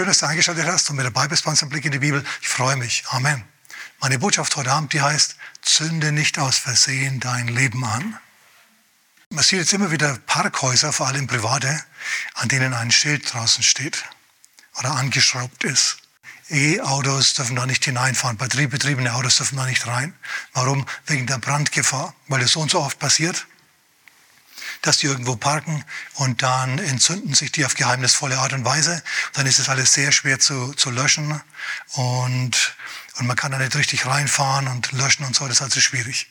Schön, dass du eingeschaltet hast und mit dabei bist bei uns im Blick in die Bibel. Ich freue mich. Amen. Meine Botschaft heute Abend, die heißt, zünde nicht aus Versehen dein Leben an. Man sieht jetzt immer wieder Parkhäuser, vor allem private, an denen ein Schild draußen steht oder angeschraubt ist. E-Autos dürfen da nicht hineinfahren, batteriebetriebene Autos dürfen da nicht rein. Warum? Wegen der Brandgefahr, weil es so und so oft passiert dass die irgendwo parken und dann entzünden sich die auf geheimnisvolle Art und Weise. Dann ist es alles sehr schwer zu, zu löschen und, und man kann da nicht richtig reinfahren und löschen und so. Das ist also schwierig.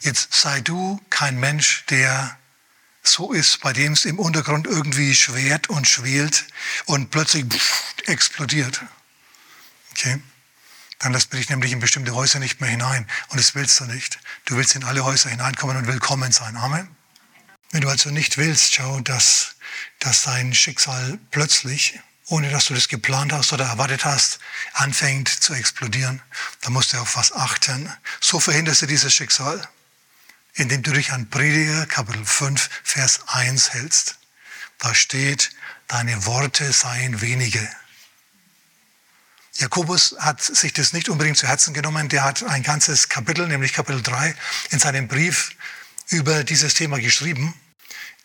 Jetzt sei du kein Mensch, der so ist, bei dem es im Untergrund irgendwie schwert und schwelt und plötzlich explodiert. Okay? Dann lässt man dich nämlich in bestimmte Häuser nicht mehr hinein. Und das willst du nicht. Du willst in alle Häuser hineinkommen und willkommen sein. Amen. Wenn du also nicht willst, schau, dass, dass dein Schicksal plötzlich, ohne dass du das geplant hast oder erwartet hast, anfängt zu explodieren, dann musst du auf was achten. So verhinderst du dieses Schicksal, indem du dich an Prediger Kapitel 5, Vers 1 hältst. Da steht, deine Worte seien wenige. Jakobus hat sich das nicht unbedingt zu Herzen genommen. Der hat ein ganzes Kapitel, nämlich Kapitel 3, in seinem Brief über dieses Thema geschrieben.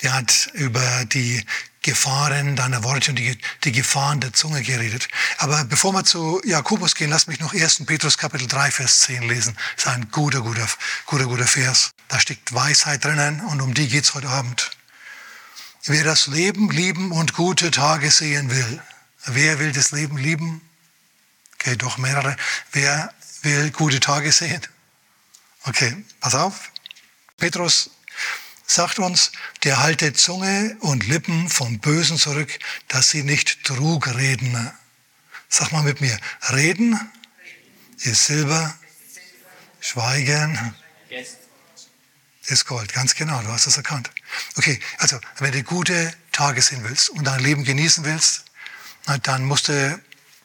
Der hat über die Gefahren deiner Worte und die, die Gefahren der Zunge geredet. Aber bevor wir zu Jakobus gehen, lass mich noch 1. Petrus Kapitel 3, Vers 10 lesen. Das ist ein guter, guter, guter, guter Vers. Da steckt Weisheit drinnen und um die geht's heute Abend. Wer das Leben lieben und gute Tage sehen will, wer will das Leben lieben? Okay, doch mehrere. Wer will gute Tage sehen? Okay, pass auf. Petrus sagt uns, der halte Zunge und Lippen vom Bösen zurück, dass sie nicht Trug reden. Sag mal mit mir, reden ist Silber, Schweigen ist Gold. Ganz genau, du hast das erkannt. Okay, also wenn du gute Tage sehen willst und dein Leben genießen willst, dann musst du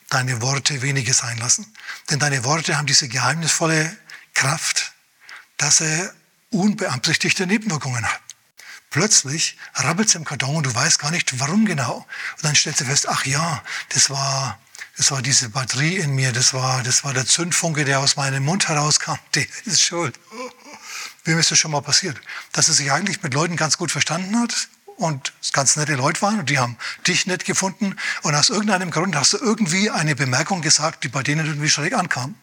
deine Worte wenige sein lassen. Denn deine Worte haben diese geheimnisvolle Kraft, dass sie unbeabsichtigte Nebenwirkungen hat. Plötzlich rabbelt es im Karton und du weißt gar nicht, warum genau. Und dann stellst du fest, ach ja, das war, das war diese Batterie in mir, das war, das war der Zündfunke, der aus meinem Mund herauskam, der ist schuld. Wem ist das schon mal passiert? Dass er sich eigentlich mit Leuten ganz gut verstanden hat und ganz nette Leute waren und die haben dich nett gefunden und aus irgendeinem Grund hast du irgendwie eine Bemerkung gesagt, die bei denen irgendwie schräg ankam.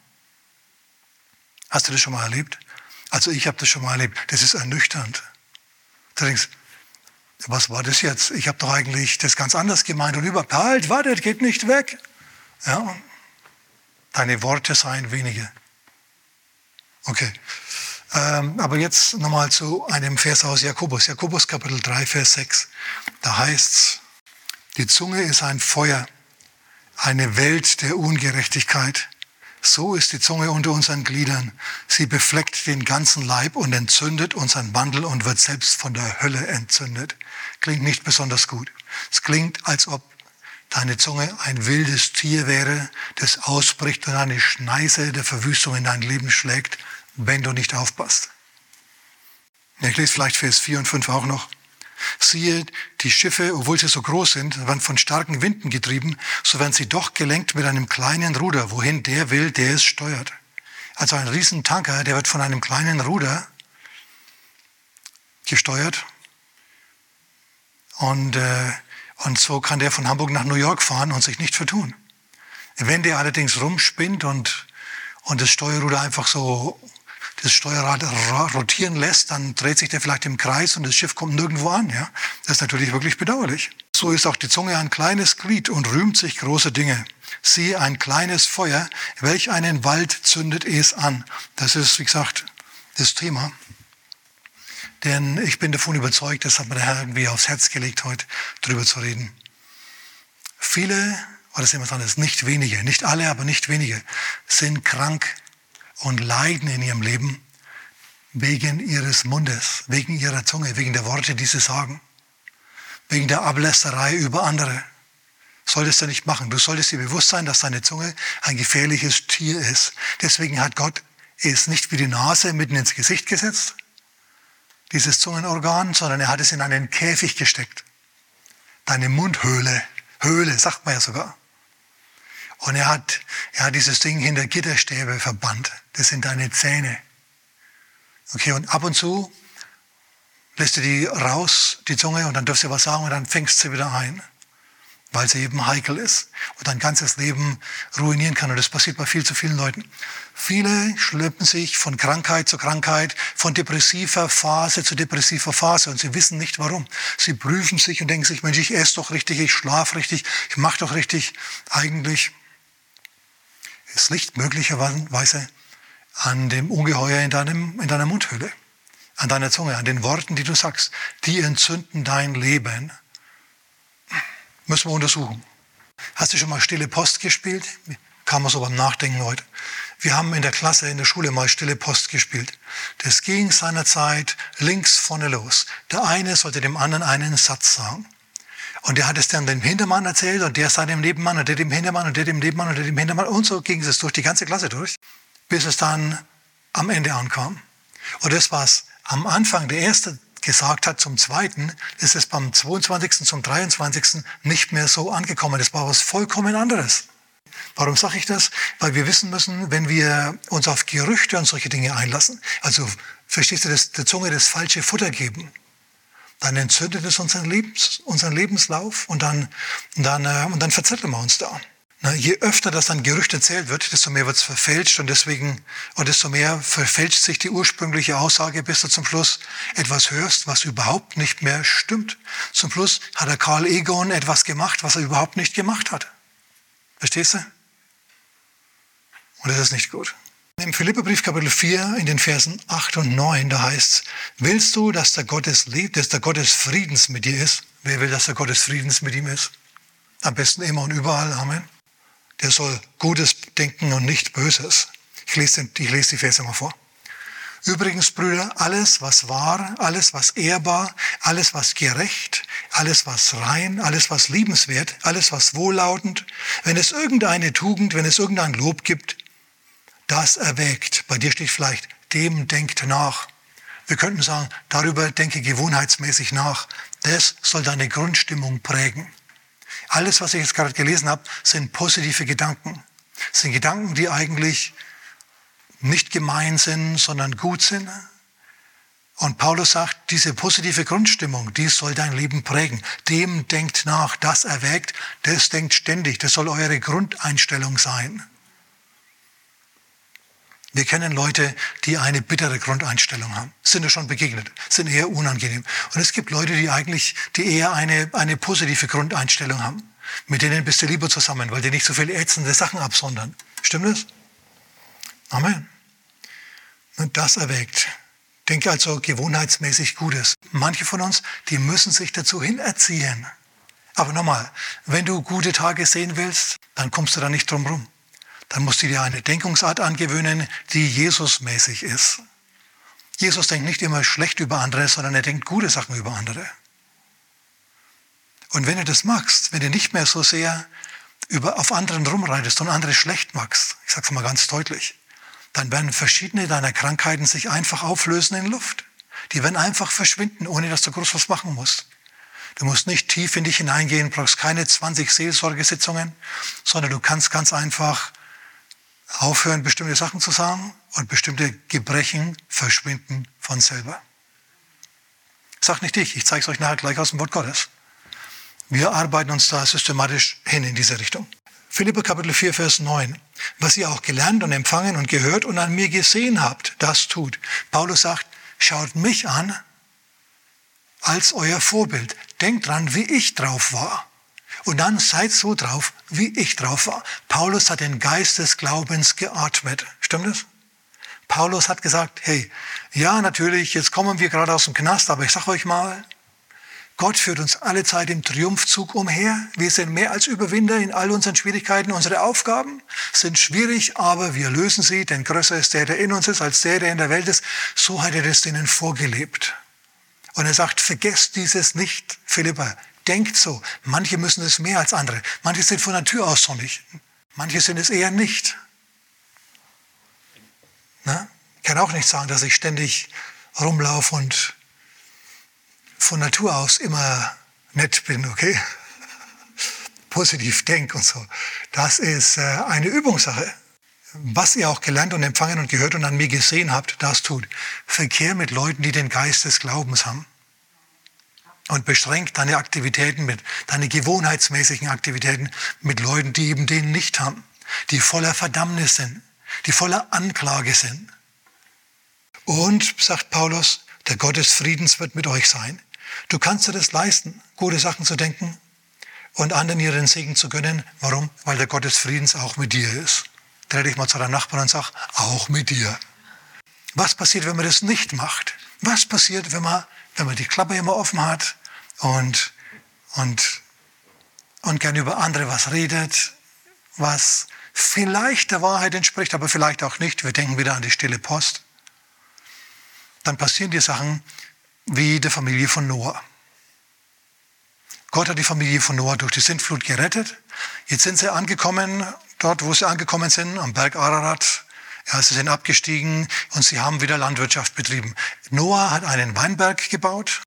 Hast du das schon mal erlebt? Also ich habe das schon mal erlebt. Das ist ernüchternd. Du denkst, was war das jetzt? Ich habe doch eigentlich das ganz anders gemeint und überhaupt, halt, warte, geht nicht weg. Ja, deine Worte seien wenige. Okay. Ähm, aber jetzt nochmal zu einem Vers aus Jakobus. Jakobus Kapitel 3, Vers 6. Da heißt's, die Zunge ist ein Feuer, eine Welt der Ungerechtigkeit. So ist die Zunge unter unseren Gliedern. Sie befleckt den ganzen Leib und entzündet unseren Wandel und wird selbst von der Hölle entzündet. Klingt nicht besonders gut. Es klingt, als ob deine Zunge ein wildes Tier wäre, das ausbricht und eine Schneise der Verwüstung in dein Leben schlägt, wenn du nicht aufpasst. Ich lese vielleicht Vers 4 und 5 auch noch. Siehe, die Schiffe, obwohl sie so groß sind, werden von starken Winden getrieben, so werden sie doch gelenkt mit einem kleinen Ruder, wohin der will, der es steuert. Also ein Riesentanker, der wird von einem kleinen Ruder gesteuert. Und, äh, und so kann der von Hamburg nach New York fahren und sich nicht vertun. Wenn der allerdings rumspinnt und, und das Steuerruder einfach so das Steuerrad rotieren lässt, dann dreht sich der vielleicht im Kreis und das Schiff kommt nirgendwo an. Ja? Das ist natürlich wirklich bedauerlich. So ist auch die Zunge ein kleines Glied und rühmt sich große Dinge. Siehe ein kleines Feuer, welch einen Wald zündet es an. Das ist, wie gesagt, das Thema. Denn ich bin davon überzeugt, das hat mir der Herr irgendwie aufs Herz gelegt, heute drüber zu reden. Viele, oder sehen wir dran, ist nicht wenige, nicht alle, aber nicht wenige, sind krank und leiden in ihrem Leben wegen ihres Mundes, wegen ihrer Zunge, wegen der Worte, die sie sagen, wegen der Ablästerei über andere. Solltest du nicht machen. Du solltest dir bewusst sein, dass deine Zunge ein gefährliches Tier ist. Deswegen hat Gott es nicht wie die Nase mitten ins Gesicht gesetzt, dieses Zungenorgan, sondern er hat es in einen Käfig gesteckt. Deine Mundhöhle, Höhle, sagt man ja sogar. Und er hat, er hat dieses Ding hinter Gitterstäbe verbannt. Das sind deine Zähne. Okay, und ab und zu lässt du die raus, die Zunge, und dann darfst du was sagen und dann fängst du sie wieder ein weil sie eben heikel ist und dein ganzes Leben ruinieren kann. Und das passiert bei viel zu vielen Leuten. Viele schleppen sich von Krankheit zu Krankheit, von depressiver Phase zu depressiver Phase und sie wissen nicht warum. Sie prüfen sich und denken sich, Mensch, ich esse doch richtig, ich schlafe richtig, ich mache doch richtig. Eigentlich es liegt möglicherweise an dem Ungeheuer in, deinem, in deiner Mundhöhle, an deiner Zunge, an den Worten, die du sagst. Die entzünden dein Leben Müssen wir untersuchen. Hast du schon mal Stille Post gespielt? Kam man so beim Nachdenken heute. Wir haben in der Klasse, in der Schule mal Stille Post gespielt. Das ging seinerzeit links vorne los. Der eine sollte dem anderen einen Satz sagen. Und der hat es dann dem Hintermann erzählt und der seinem Nebenmann und der dem Hintermann und der dem Nebenmann und der dem Hintermann. Und so ging es durch die ganze Klasse durch, bis es dann am Ende ankam. Und das war's. Am Anfang, der erste gesagt hat zum Zweiten, ist es beim 22. zum 23. nicht mehr so angekommen. Das war was vollkommen anderes. Warum sage ich das? Weil wir wissen müssen, wenn wir uns auf Gerüchte und solche Dinge einlassen, also verstehst du, das, der Zunge das falsche Futter geben, dann entzündet es unseren, Lebens, unseren Lebenslauf und dann, dann, äh, und dann verzetteln wir uns da. Je öfter das dann Gerücht erzählt wird, desto mehr wird es verfälscht und deswegen, und desto mehr verfälscht sich die ursprüngliche Aussage, bis du zum Schluss etwas hörst, was überhaupt nicht mehr stimmt. Zum Schluss hat der Karl Egon etwas gemacht, was er überhaupt nicht gemacht hat. Verstehst du? Und das ist nicht gut. Im Philipperbrief Kapitel 4 in den Versen 8 und 9, da heißt es, willst du, dass der Gott des, dass der Gott des Friedens mit dir ist? Wer will, dass der Gott des Friedens mit ihm ist? Am besten immer und überall. Amen der soll Gutes denken und nicht Böses. Ich lese, ich lese die Verse mal vor. Übrigens, Brüder, alles, was wahr, alles, was ehrbar, alles, was gerecht, alles, was rein, alles, was liebenswert, alles, was wohllautend, wenn es irgendeine Tugend, wenn es irgendein Lob gibt, das erwägt. Bei dir steht vielleicht, dem denkt nach. Wir könnten sagen, darüber denke gewohnheitsmäßig nach. Das soll deine Grundstimmung prägen. Alles, was ich jetzt gerade gelesen habe, sind positive Gedanken. Das sind Gedanken, die eigentlich nicht gemein sind, sondern gut sind. Und Paulus sagt, diese positive Grundstimmung, die soll dein Leben prägen. Dem denkt nach, das erwägt, das denkt ständig. Das soll eure Grundeinstellung sein. Wir kennen Leute, die eine bittere Grundeinstellung haben. Sind ja schon begegnet, sind eher unangenehm. Und es gibt Leute, die eigentlich, die eher eine, eine positive Grundeinstellung haben. Mit denen bist du lieber zusammen, weil die nicht so viele ätzende Sachen absondern. Stimmt das? Amen. Und das erwägt. Denke also gewohnheitsmäßig Gutes. Manche von uns, die müssen sich dazu hinerziehen. Aber nochmal, wenn du gute Tage sehen willst, dann kommst du da nicht drum rum dann musst du dir eine Denkungsart angewöhnen, die Jesusmäßig ist. Jesus denkt nicht immer schlecht über andere, sondern er denkt gute Sachen über andere. Und wenn du das magst, wenn du nicht mehr so sehr über, auf anderen rumreitest und andere schlecht magst, ich sage es mal ganz deutlich, dann werden verschiedene deiner Krankheiten sich einfach auflösen in Luft. Die werden einfach verschwinden, ohne dass du groß was machen musst. Du musst nicht tief in dich hineingehen, brauchst keine 20 Seelsorgesitzungen, sondern du kannst ganz einfach aufhören, bestimmte Sachen zu sagen und bestimmte Gebrechen verschwinden von selber. Sag nicht ich, ich zeige es euch nachher gleich aus dem Wort Gottes. Wir arbeiten uns da systematisch hin in diese Richtung. Philipper Kapitel 4, Vers 9. Was ihr auch gelernt und empfangen und gehört und an mir gesehen habt, das tut. Paulus sagt, schaut mich an als euer Vorbild. Denkt dran, wie ich drauf war. Und dann seid so drauf, wie ich drauf war. Paulus hat den Geist des Glaubens geatmet. Stimmt das? Paulus hat gesagt, hey, ja, natürlich, jetzt kommen wir gerade aus dem Knast, aber ich sage euch mal, Gott führt uns alle Zeit im Triumphzug umher. Wir sind mehr als Überwinder in all unseren Schwierigkeiten. Unsere Aufgaben sind schwierig, aber wir lösen sie, denn größer ist der, der in uns ist, als der, der in der Welt ist. So hat er das denen vorgelebt. Und er sagt, vergesst dieses nicht, Philippa denkt so. Manche müssen es mehr als andere. Manche sind von Natur aus sonnig. Manche sind es eher nicht. Na? Ich kann auch nicht sagen, dass ich ständig rumlaufe und von Natur aus immer nett bin, okay? positiv denkt und so. Das ist äh, eine Übungssache. Was ihr auch gelernt und empfangen und gehört und an mir gesehen habt, das tut. Verkehr mit Leuten, die den Geist des Glaubens haben. Und beschränkt deine Aktivitäten mit, deine gewohnheitsmäßigen Aktivitäten mit Leuten, die eben den nicht haben, die voller Verdammnis sind, die voller Anklage sind. Und, sagt Paulus, der Gott des Friedens wird mit euch sein. Du kannst dir das leisten, gute Sachen zu denken und anderen ihren Segen zu gönnen. Warum? Weil der Gott des Friedens auch mit dir ist. Dreh dich mal zu deinem Nachbarn und sag, auch mit dir. Was passiert, wenn man das nicht macht? Was passiert, wenn man, wenn man die Klappe immer offen hat und, und, und gern über andere was redet, was vielleicht der Wahrheit entspricht, aber vielleicht auch nicht. Wir denken wieder an die stille Post dann passieren die Sachen wie der Familie von Noah. Gott hat die Familie von Noah durch die Sintflut gerettet. Jetzt sind sie angekommen, dort wo sie angekommen sind, am Berg Ararat. Ja, sie sind abgestiegen und sie haben wieder Landwirtschaft betrieben. Noah hat einen Weinberg gebaut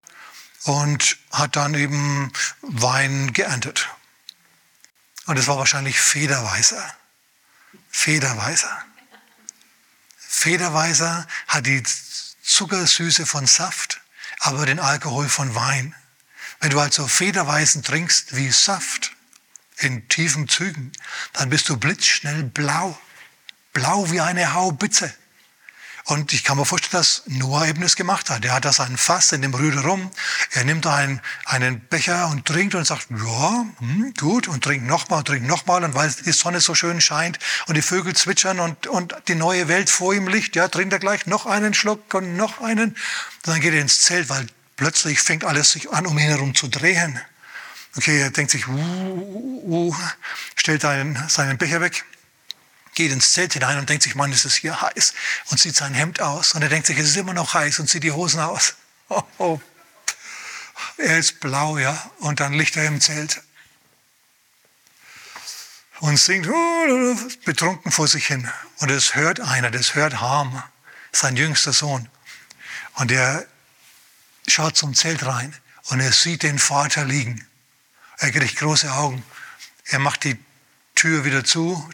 und hat dann eben Wein geerntet. Und es war wahrscheinlich Federweiser. Federweiser. Federweiser hat die Zuckersüße von Saft, aber den Alkohol von Wein. Wenn du also Federweisen trinkst wie Saft in tiefen Zügen, dann bist du blitzschnell blau. Blau wie eine Haubitze. Und ich kann mir vorstellen, dass Noah eben das gemacht hat. Er hat da seinen Fass in dem Rüde rum. Er nimmt da einen, einen Becher und trinkt und sagt, ja, hm, gut, und trinkt nochmal und trinkt nochmal. Und weil die Sonne so schön scheint und die Vögel zwitschern und, und die neue Welt vor ihm liegt, ja, trinkt er gleich noch einen Schluck und noch einen. Und dann geht er ins Zelt, weil plötzlich fängt alles sich an, um ihn herum zu drehen. Okay, er denkt sich, uh, uh, uh, stellt einen, seinen Becher weg geht ins Zelt hinein und denkt sich, Mann, es ist hier heiß und zieht sein Hemd aus. Und er denkt sich, es ist immer noch heiß und zieht die Hosen aus. Oh, oh. Er ist blau, ja. Und dann liegt er im Zelt und singt betrunken vor sich hin. Und es hört einer, das hört Ham, sein jüngster Sohn. Und er schaut zum Zelt rein und er sieht den Vater liegen. Er kriegt große Augen. Er macht die Tür wieder zu,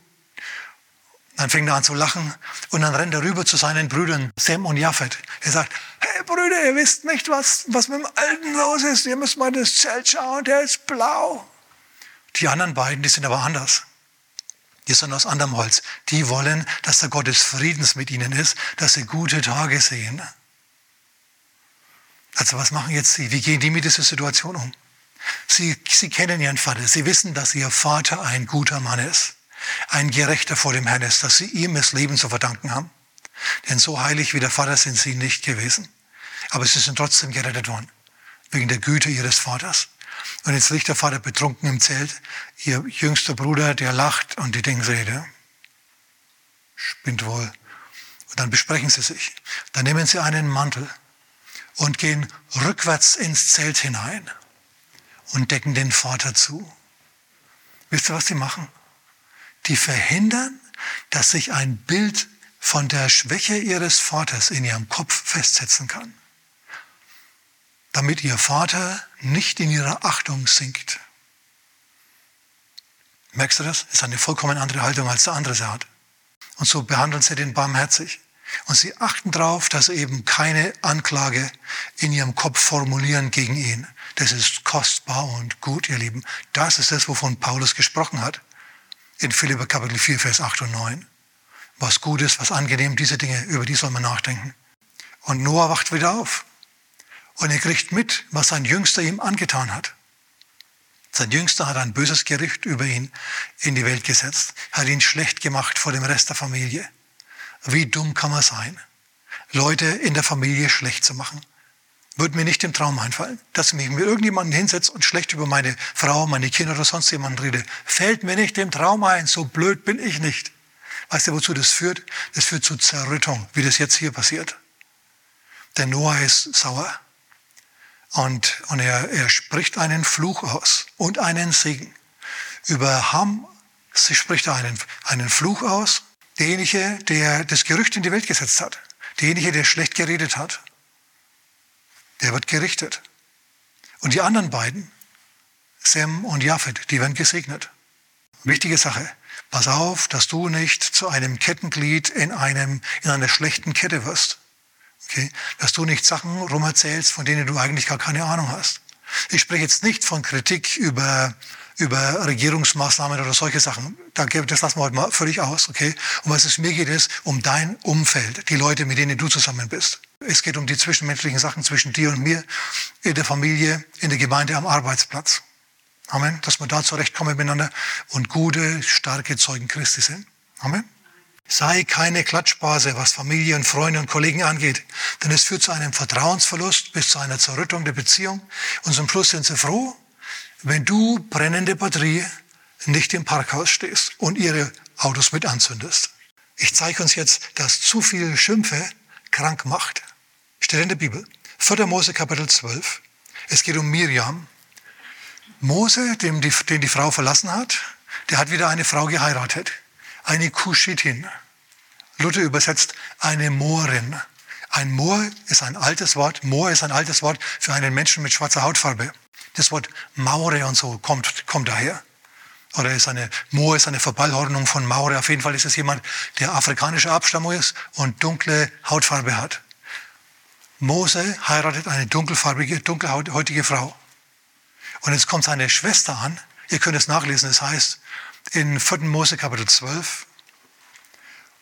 dann fängt er an zu lachen und dann rennt er rüber zu seinen Brüdern Sam und Japhet. Er sagt, hey Brüder, ihr wisst nicht, was, was mit dem Alten los ist. Ihr müsst mal das Zelt schauen, der ist blau. Die anderen beiden, die sind aber anders. Die sind aus anderem Holz. Die wollen, dass der Gott des Friedens mit ihnen ist, dass sie gute Tage sehen. Also was machen jetzt sie? Wie gehen die mit dieser Situation um? Sie, sie kennen ihren Vater. Sie wissen, dass ihr Vater ein guter Mann ist ein Gerechter vor dem Herrn ist, dass sie ihm das Leben zu verdanken haben. Denn so heilig wie der Vater sind sie nicht gewesen. Aber sie sind trotzdem gerettet worden, wegen der Güte ihres Vaters. Und jetzt liegt der Vater betrunken im Zelt, ihr jüngster Bruder, der lacht und die der spinnt wohl. Und dann besprechen sie sich. Dann nehmen sie einen Mantel und gehen rückwärts ins Zelt hinein und decken den Vater zu. Wisst ihr, was sie machen? Die verhindern, dass sich ein Bild von der Schwäche ihres Vaters in ihrem Kopf festsetzen kann, damit ihr Vater nicht in ihrer Achtung sinkt. Merkst du das? Ist eine vollkommen andere Haltung, als der andere sie hat. Und so behandeln sie den barmherzig. Und sie achten darauf, dass sie eben keine Anklage in ihrem Kopf formulieren gegen ihn. Das ist kostbar und gut, ihr Lieben. Das ist das, wovon Paulus gesprochen hat in Philipper Kapitel 4, Vers 8 und 9. Was gut ist, was angenehm, diese Dinge, über die soll man nachdenken. Und Noah wacht wieder auf. Und er kriegt mit, was sein Jüngster ihm angetan hat. Sein Jüngster hat ein böses Gerücht über ihn in die Welt gesetzt, hat ihn schlecht gemacht vor dem Rest der Familie. Wie dumm kann man sein, Leute in der Familie schlecht zu machen? Würde mir nicht im Traum einfallen, dass ich mich mit irgendjemandem hinsetze und schlecht über meine Frau, meine Kinder oder sonst jemanden rede. Fällt mir nicht im Traum ein, so blöd bin ich nicht. Weißt du, wozu das führt? Das führt zu Zerrüttung, wie das jetzt hier passiert. Der Noah ist sauer und, und er, er spricht einen Fluch aus und einen Segen. Über Ham sie spricht er einen, einen Fluch aus, derjenige, der das Gerücht in die Welt gesetzt hat, derjenige, der schlecht geredet hat der wird gerichtet. Und die anderen beiden Sem und Japhet, die werden gesegnet. Wichtige Sache. Pass auf, dass du nicht zu einem Kettenglied in, einem, in einer schlechten Kette wirst. Okay? Dass du nicht Sachen rumerzählst, von denen du eigentlich gar keine Ahnung hast. Ich spreche jetzt nicht von Kritik über, über Regierungsmaßnahmen oder solche Sachen. Das lassen wir heute mal völlig aus. Okay? Und was es mir geht, ist um dein Umfeld, die Leute, mit denen du zusammen bist. Es geht um die zwischenmenschlichen Sachen zwischen dir und mir, in der Familie, in der Gemeinde, am Arbeitsplatz. Amen. Dass wir da zurechtkommen miteinander und gute, starke Zeugen Christi sind. Amen. Sei keine Klatschbase, was Familie und Freunde und Kollegen angeht, denn es führt zu einem Vertrauensverlust bis zu einer Zerrüttung der Beziehung und zum Schluss sind sie froh, wenn du brennende Batterie nicht im Parkhaus stehst und ihre Autos mit anzündest. Ich zeige uns jetzt, dass zu viel Schimpfe krank macht. Steht in der Bibel. 4. Mose Kapitel 12. Es geht um Miriam. Mose, den die, den die Frau verlassen hat, der hat wieder eine Frau geheiratet eine Kuschitin. Luther übersetzt eine Moorin. Ein Moor ist ein altes Wort. Moor ist ein altes Wort für einen Menschen mit schwarzer Hautfarbe. Das Wort Maure und so kommt, kommt daher. Oder ist eine, Moor ist eine Verballhornung von Maure. Auf jeden Fall ist es jemand, der afrikanischer Abstammung ist und dunkle Hautfarbe hat. Mose heiratet eine dunkelfarbige, dunkelhäutige Frau. Und jetzt kommt seine Schwester an. Ihr könnt es nachlesen. Es heißt, in 4. Mose Kapitel 12.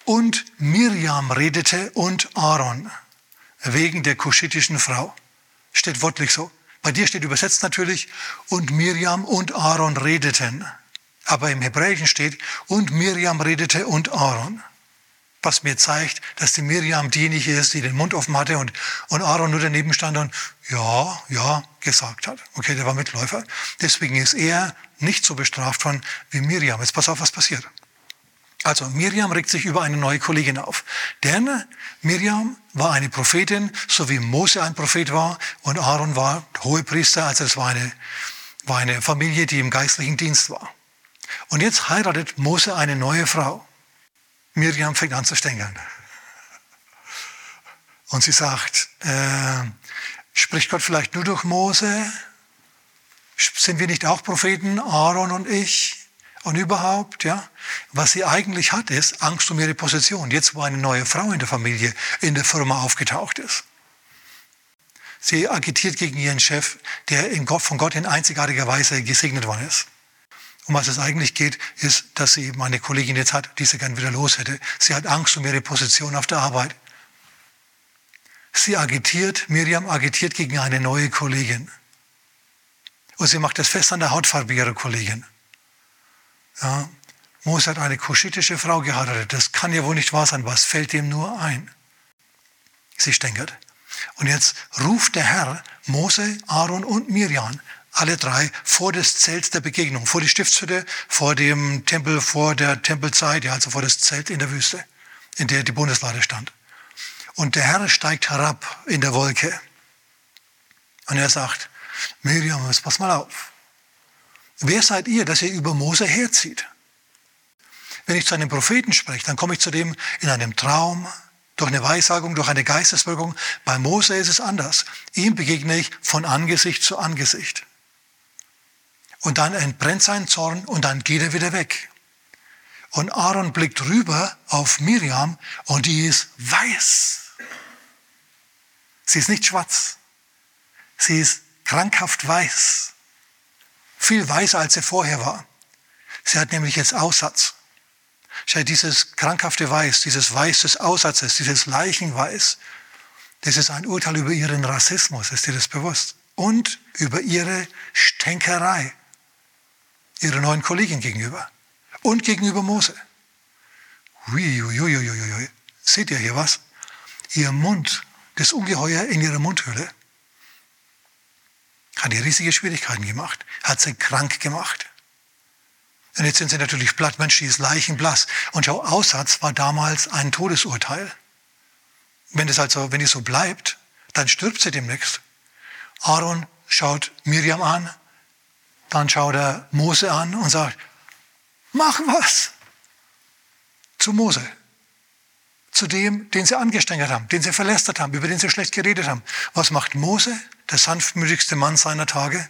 Und Miriam redete und Aaron wegen der kuschitischen Frau. Steht wortlich so. Bei dir steht übersetzt natürlich, und Miriam und Aaron redeten. Aber im Hebräischen steht, und Miriam redete und Aaron. Was mir zeigt, dass die Miriam diejenige ist, die den Mund offen hatte und, und Aaron nur daneben stand und ja, ja gesagt hat. Okay, der war Mitläufer. Deswegen ist er nicht so bestraft worden wie Miriam. Jetzt pass auf, was passiert. Also Miriam regt sich über eine neue Kollegin auf. Denn Miriam war eine Prophetin, so wie Mose ein Prophet war und Aaron war Hohepriester, also es war eine, war eine Familie, die im geistlichen Dienst war. Und jetzt heiratet Mose eine neue Frau. Miriam fängt an zu stängeln. Und sie sagt, äh, spricht Gott vielleicht nur durch Mose? Sind wir nicht auch Propheten, Aaron und ich? Und überhaupt, ja, was sie eigentlich hat, ist Angst um ihre Position. Jetzt, wo eine neue Frau in der Familie, in der Firma aufgetaucht ist. Sie agitiert gegen ihren Chef, der von Gott in einzigartiger Weise gesegnet worden ist. Um was es eigentlich geht, ist, dass sie eben eine Kollegin jetzt hat, die sie gern wieder los hätte. Sie hat Angst um ihre Position auf der Arbeit. Sie agitiert, Miriam agitiert gegen eine neue Kollegin. Und sie macht das fest an der Hautfarbe ihrer Kollegin. Ja, Mose hat eine kuschitische Frau geheiratet. Das kann ja wohl nicht wahr sein. Was fällt dem nur ein? Sie stänkert. Und jetzt ruft der Herr Mose, Aaron und Miriam, alle drei, vor das Zelt der Begegnung, vor die Stiftshütte, vor dem Tempel, vor der Tempelzeit, ja, also vor das Zelt in der Wüste, in der die Bundeslade stand. Und der Herr steigt herab in der Wolke. Und er sagt, Miriam, pass mal auf. Wer seid ihr, dass ihr über Mose herzieht? Wenn ich zu einem Propheten spreche, dann komme ich zu dem in einem Traum, durch eine Weissagung, durch eine Geisteswirkung. Bei Mose ist es anders. Ihm begegne ich von Angesicht zu Angesicht. Und dann entbrennt sein Zorn und dann geht er wieder weg. Und Aaron blickt rüber auf Miriam und die ist weiß. Sie ist nicht schwarz. Sie ist krankhaft weiß. Viel weißer, als sie vorher war. Sie hat nämlich jetzt Aussatz. Schau, dieses krankhafte Weiß, dieses Weiß des Aussatzes, dieses Leichenweiß, das ist ein Urteil über ihren Rassismus, ist dir das bewusst? Und über ihre Stänkerei, ihrer neuen Kollegin gegenüber und gegenüber Mose. Uiuiuiuiui. Seht ihr hier was? Ihr Mund, das Ungeheuer in ihrer Mundhöhle, hat ihr riesige Schwierigkeiten gemacht, hat sie krank gemacht. Und jetzt sind sie natürlich platt, Mensch, die ist leichenblass. Und schau, Aussatz war damals ein Todesurteil. Wenn es also, wenn es so bleibt, dann stirbt sie demnächst. Aaron schaut Miriam an, dann schaut er Mose an und sagt, mach was. Zu Mose. Zu dem, den sie angestängert haben, den sie verlästert haben, über den sie schlecht geredet haben. Was macht Mose? der sanftmütigste Mann seiner Tage,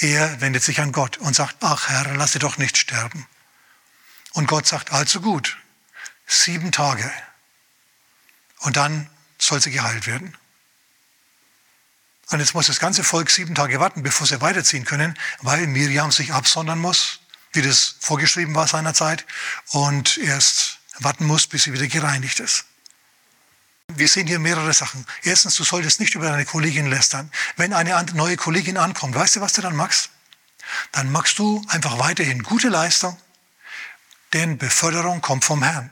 Er wendet sich an Gott und sagt, ach Herr, lass sie doch nicht sterben. Und Gott sagt, allzu gut, sieben Tage. Und dann soll sie geheilt werden. Und jetzt muss das ganze Volk sieben Tage warten, bevor sie weiterziehen können, weil Miriam sich absondern muss, wie das vorgeschrieben war seinerzeit, und erst warten muss, bis sie wieder gereinigt ist. Wir sehen hier mehrere Sachen. Erstens, du solltest nicht über deine Kollegin lästern. Wenn eine neue Kollegin ankommt, weißt du, was du dann machst? Dann machst du einfach weiterhin gute Leistung, denn Beförderung kommt vom Herrn.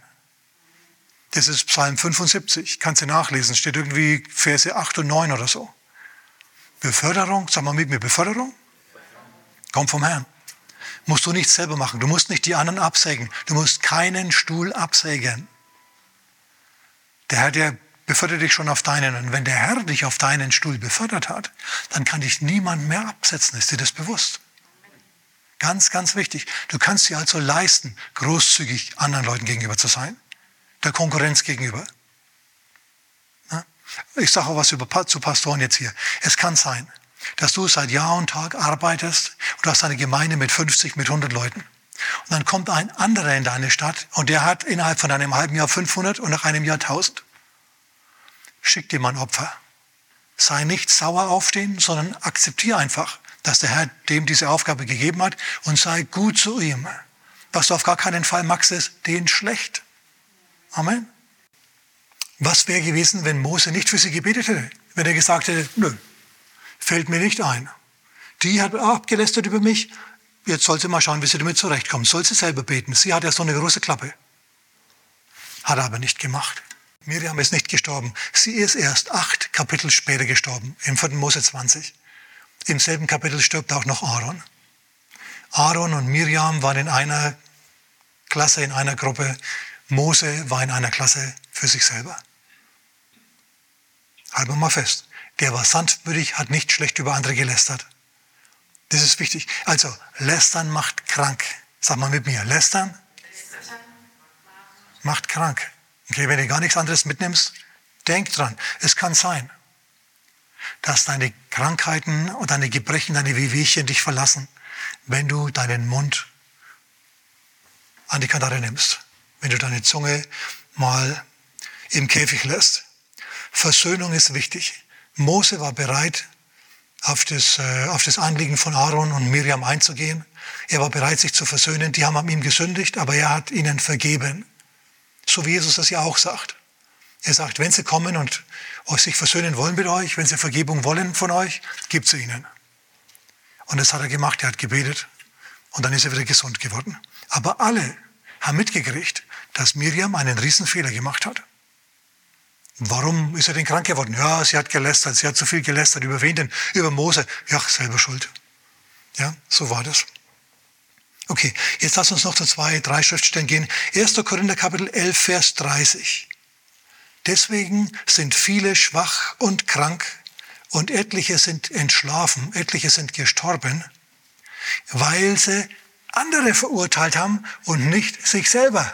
Das ist Psalm 75, kannst du nachlesen, steht irgendwie Verse 8 und 9 oder so. Beförderung, sag mal mit mir, Beförderung kommt vom Herrn. Musst du nicht selber machen, du musst nicht die anderen absägen, du musst keinen Stuhl absägen. Der Herr, der befördert dich schon auf deinen. Und wenn der Herr dich auf deinen Stuhl befördert hat, dann kann dich niemand mehr absetzen. Ist dir das bewusst? Ganz, ganz wichtig. Du kannst dir also leisten, großzügig anderen Leuten gegenüber zu sein, der Konkurrenz gegenüber. Ich sage auch was über, zu Pastoren jetzt hier. Es kann sein, dass du seit Jahr und Tag arbeitest und du hast eine Gemeinde mit 50, mit 100 Leuten. Und dann kommt ein anderer in deine Stadt und der hat innerhalb von einem halben Jahr 500 und nach einem Jahr 1000. Schick dir mal ein Opfer. Sei nicht sauer auf den, sondern akzeptiere einfach, dass der Herr dem diese Aufgabe gegeben hat und sei gut zu ihm. Was du auf gar keinen Fall magst, ist den schlecht. Amen. Was wäre gewesen, wenn Mose nicht für sie gebetet hätte? Wenn er gesagt hätte, nö, fällt mir nicht ein. Die hat abgelästert über mich, Jetzt soll sie mal schauen, wie sie damit zurechtkommt. Soll sie selber beten. Sie hat ja so eine große Klappe. Hat er aber nicht gemacht. Miriam ist nicht gestorben. Sie ist erst acht Kapitel später gestorben, im 4. Mose 20. Im selben Kapitel stirbt auch noch Aaron. Aaron und Miriam waren in einer Klasse, in einer Gruppe. Mose war in einer Klasse für sich selber. Halten wir mal fest. Der war sanftmütig, hat nicht schlecht über andere gelästert. Das ist wichtig. Also, lästern macht krank. Sag mal mit mir, lästern macht krank. Okay, wenn du gar nichts anderes mitnimmst, denk dran. Es kann sein, dass deine Krankheiten und deine Gebrechen, deine Wehwehchen dich verlassen, wenn du deinen Mund an die Kandare nimmst, wenn du deine Zunge mal im Käfig lässt. Versöhnung ist wichtig. Mose war bereit, auf das, äh, auf das Anliegen von Aaron und Miriam einzugehen. Er war bereit, sich zu versöhnen. Die haben an ihm gesündigt, aber er hat ihnen vergeben. So wie Jesus das ja auch sagt. Er sagt, wenn sie kommen und sich versöhnen wollen mit euch, wenn sie Vergebung wollen von euch, gibt sie ihnen. Und das hat er gemacht, er hat gebetet und dann ist er wieder gesund geworden. Aber alle haben mitgekriegt, dass Miriam einen Riesenfehler gemacht hat. Warum ist er denn krank geworden? Ja, sie hat gelästert, sie hat zu viel gelästert. Über wen denn? Über Mose. Ja, selber schuld. Ja, so war das. Okay, jetzt lass uns noch zu zwei, drei Schriftstellen gehen. 1. Korinther Kapitel 11, Vers 30. Deswegen sind viele schwach und krank und etliche sind entschlafen, etliche sind gestorben, weil sie andere verurteilt haben und nicht sich selber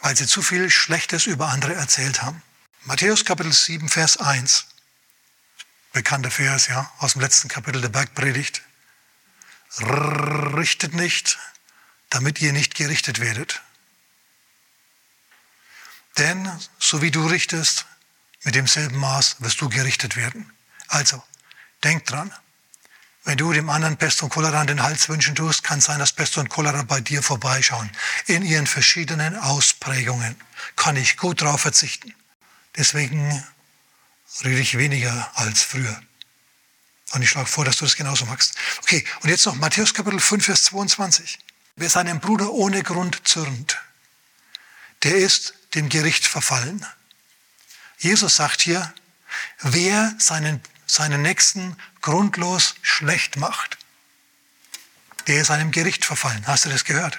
weil sie zu viel Schlechtes über andere erzählt haben. Matthäus Kapitel 7, Vers 1. Bekannter Vers, ja, aus dem letzten Kapitel der Bergpredigt. Richtet nicht, damit ihr nicht gerichtet werdet. Denn so wie du richtest, mit demselben Maß wirst du gerichtet werden. Also, denk dran, wenn du dem anderen Pest und Cholera an den Hals wünschen tust, kann sein, dass Pest und Cholera bei dir vorbeischauen. In ihren verschiedenen Ausprägungen kann ich gut darauf verzichten. Deswegen rede ich weniger als früher. Und ich schlage vor, dass du das genauso machst. Okay, und jetzt noch Matthäus Kapitel 5, Vers 22. Wer seinem Bruder ohne Grund zürnt, der ist dem Gericht verfallen. Jesus sagt hier, wer seinen seinen Nächsten grundlos schlecht macht, der ist einem Gericht verfallen. Hast du das gehört?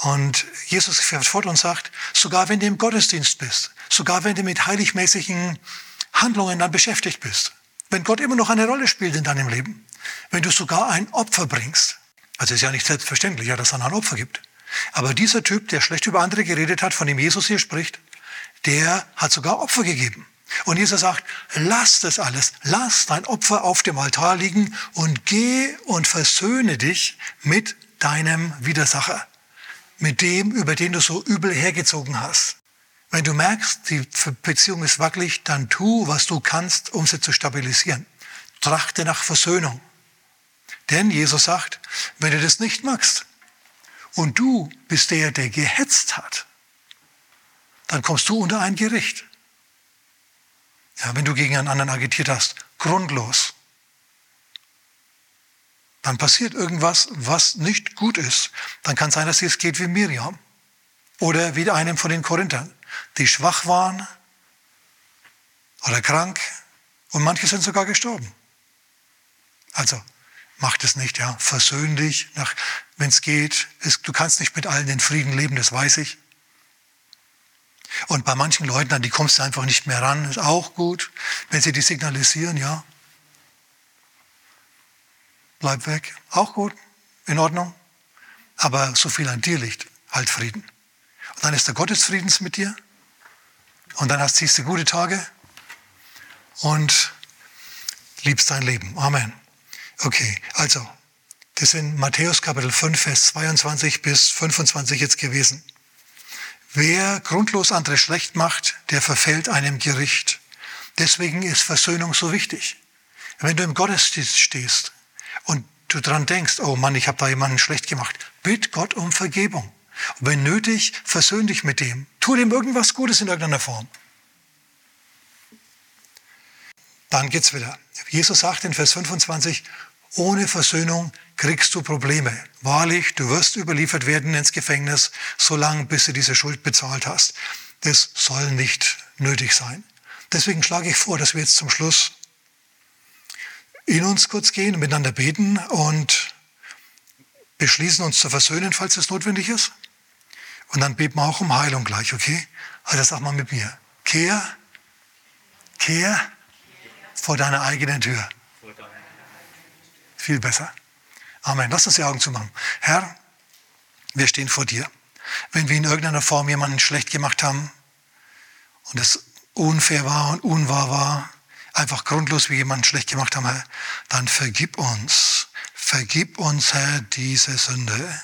Und Jesus fährt fort und sagt, sogar wenn du im Gottesdienst bist, sogar wenn du mit heiligmäßigen Handlungen dann beschäftigt bist, wenn Gott immer noch eine Rolle spielt in deinem Leben, wenn du sogar ein Opfer bringst, also ist ja nicht selbstverständlich, dass es dann ein Opfer gibt. Aber dieser Typ, der schlecht über andere geredet hat, von dem Jesus hier spricht, der hat sogar Opfer gegeben. Und Jesus sagt, lass das alles, lass dein Opfer auf dem Altar liegen und geh und versöhne dich mit deinem Widersacher, mit dem, über den du so übel hergezogen hast. Wenn du merkst, die Beziehung ist wackelig, dann tu, was du kannst, um sie zu stabilisieren. Trachte nach Versöhnung. Denn Jesus sagt, wenn du das nicht magst und du bist der, der gehetzt hat, dann kommst du unter ein Gericht. Ja, wenn du gegen einen anderen agitiert hast, grundlos, dann passiert irgendwas, was nicht gut ist. Dann kann es sein, dass es geht wie Miriam oder wie einem von den Korinthern, die schwach waren oder krank und manche sind sogar gestorben. Also mach das nicht, ja. Versöhn dich, wenn es geht. du kannst nicht mit allen in Frieden leben, das weiß ich. Und bei manchen Leuten, an die kommst du einfach nicht mehr ran, ist auch gut, wenn sie die signalisieren, ja. Bleib weg, auch gut, in Ordnung. Aber so viel an dir liegt, halt Frieden. Und dann ist der Gottesfriedens mit dir. Und dann hast, siehst du gute Tage und liebst dein Leben. Amen. Okay, also, das sind Matthäus Kapitel 5, Vers 22 bis 25 jetzt gewesen. Wer grundlos andere schlecht macht, der verfällt einem Gericht. Deswegen ist Versöhnung so wichtig. Wenn du im Gottesdienst stehst und du dran denkst, oh Mann, ich habe da jemanden schlecht gemacht, bitt Gott um Vergebung. Und wenn nötig, versöhn dich mit dem. Tu dem irgendwas Gutes in irgendeiner Form. Dann geht's wieder. Jesus sagt in Vers 25, ohne Versöhnung kriegst du Probleme. Wahrlich, du wirst überliefert werden ins Gefängnis, solange bis du diese Schuld bezahlt hast. Das soll nicht nötig sein. Deswegen schlage ich vor, dass wir jetzt zum Schluss in uns kurz gehen, miteinander beten und beschließen uns zu versöhnen, falls es notwendig ist. Und dann beten wir auch um Heilung gleich, okay? Also sag mal mit mir. Kehr, kehr vor deiner eigenen Tür. Viel besser. Amen. Lass uns die Augen zumachen. Herr, wir stehen vor dir. Wenn wir in irgendeiner Form jemanden schlecht gemacht haben und es unfair war und unwahr war, einfach grundlos wie jemanden schlecht gemacht haben, Herr, dann vergib uns. Vergib uns, Herr, diese Sünde.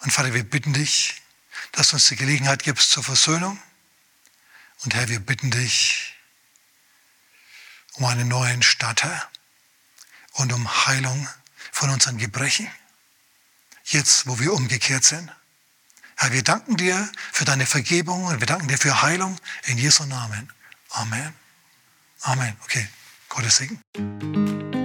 Und Vater, wir bitten dich, dass du uns die Gelegenheit gibst zur Versöhnung. Und Herr, wir bitten dich um einen neuen Start, Herr, und um Heilung von unseren Gebrechen, jetzt wo wir umgekehrt sind. Herr, wir danken dir für deine Vergebung und wir danken dir für Heilung in Jesu Namen. Amen. Amen. Okay, Gottes Segen.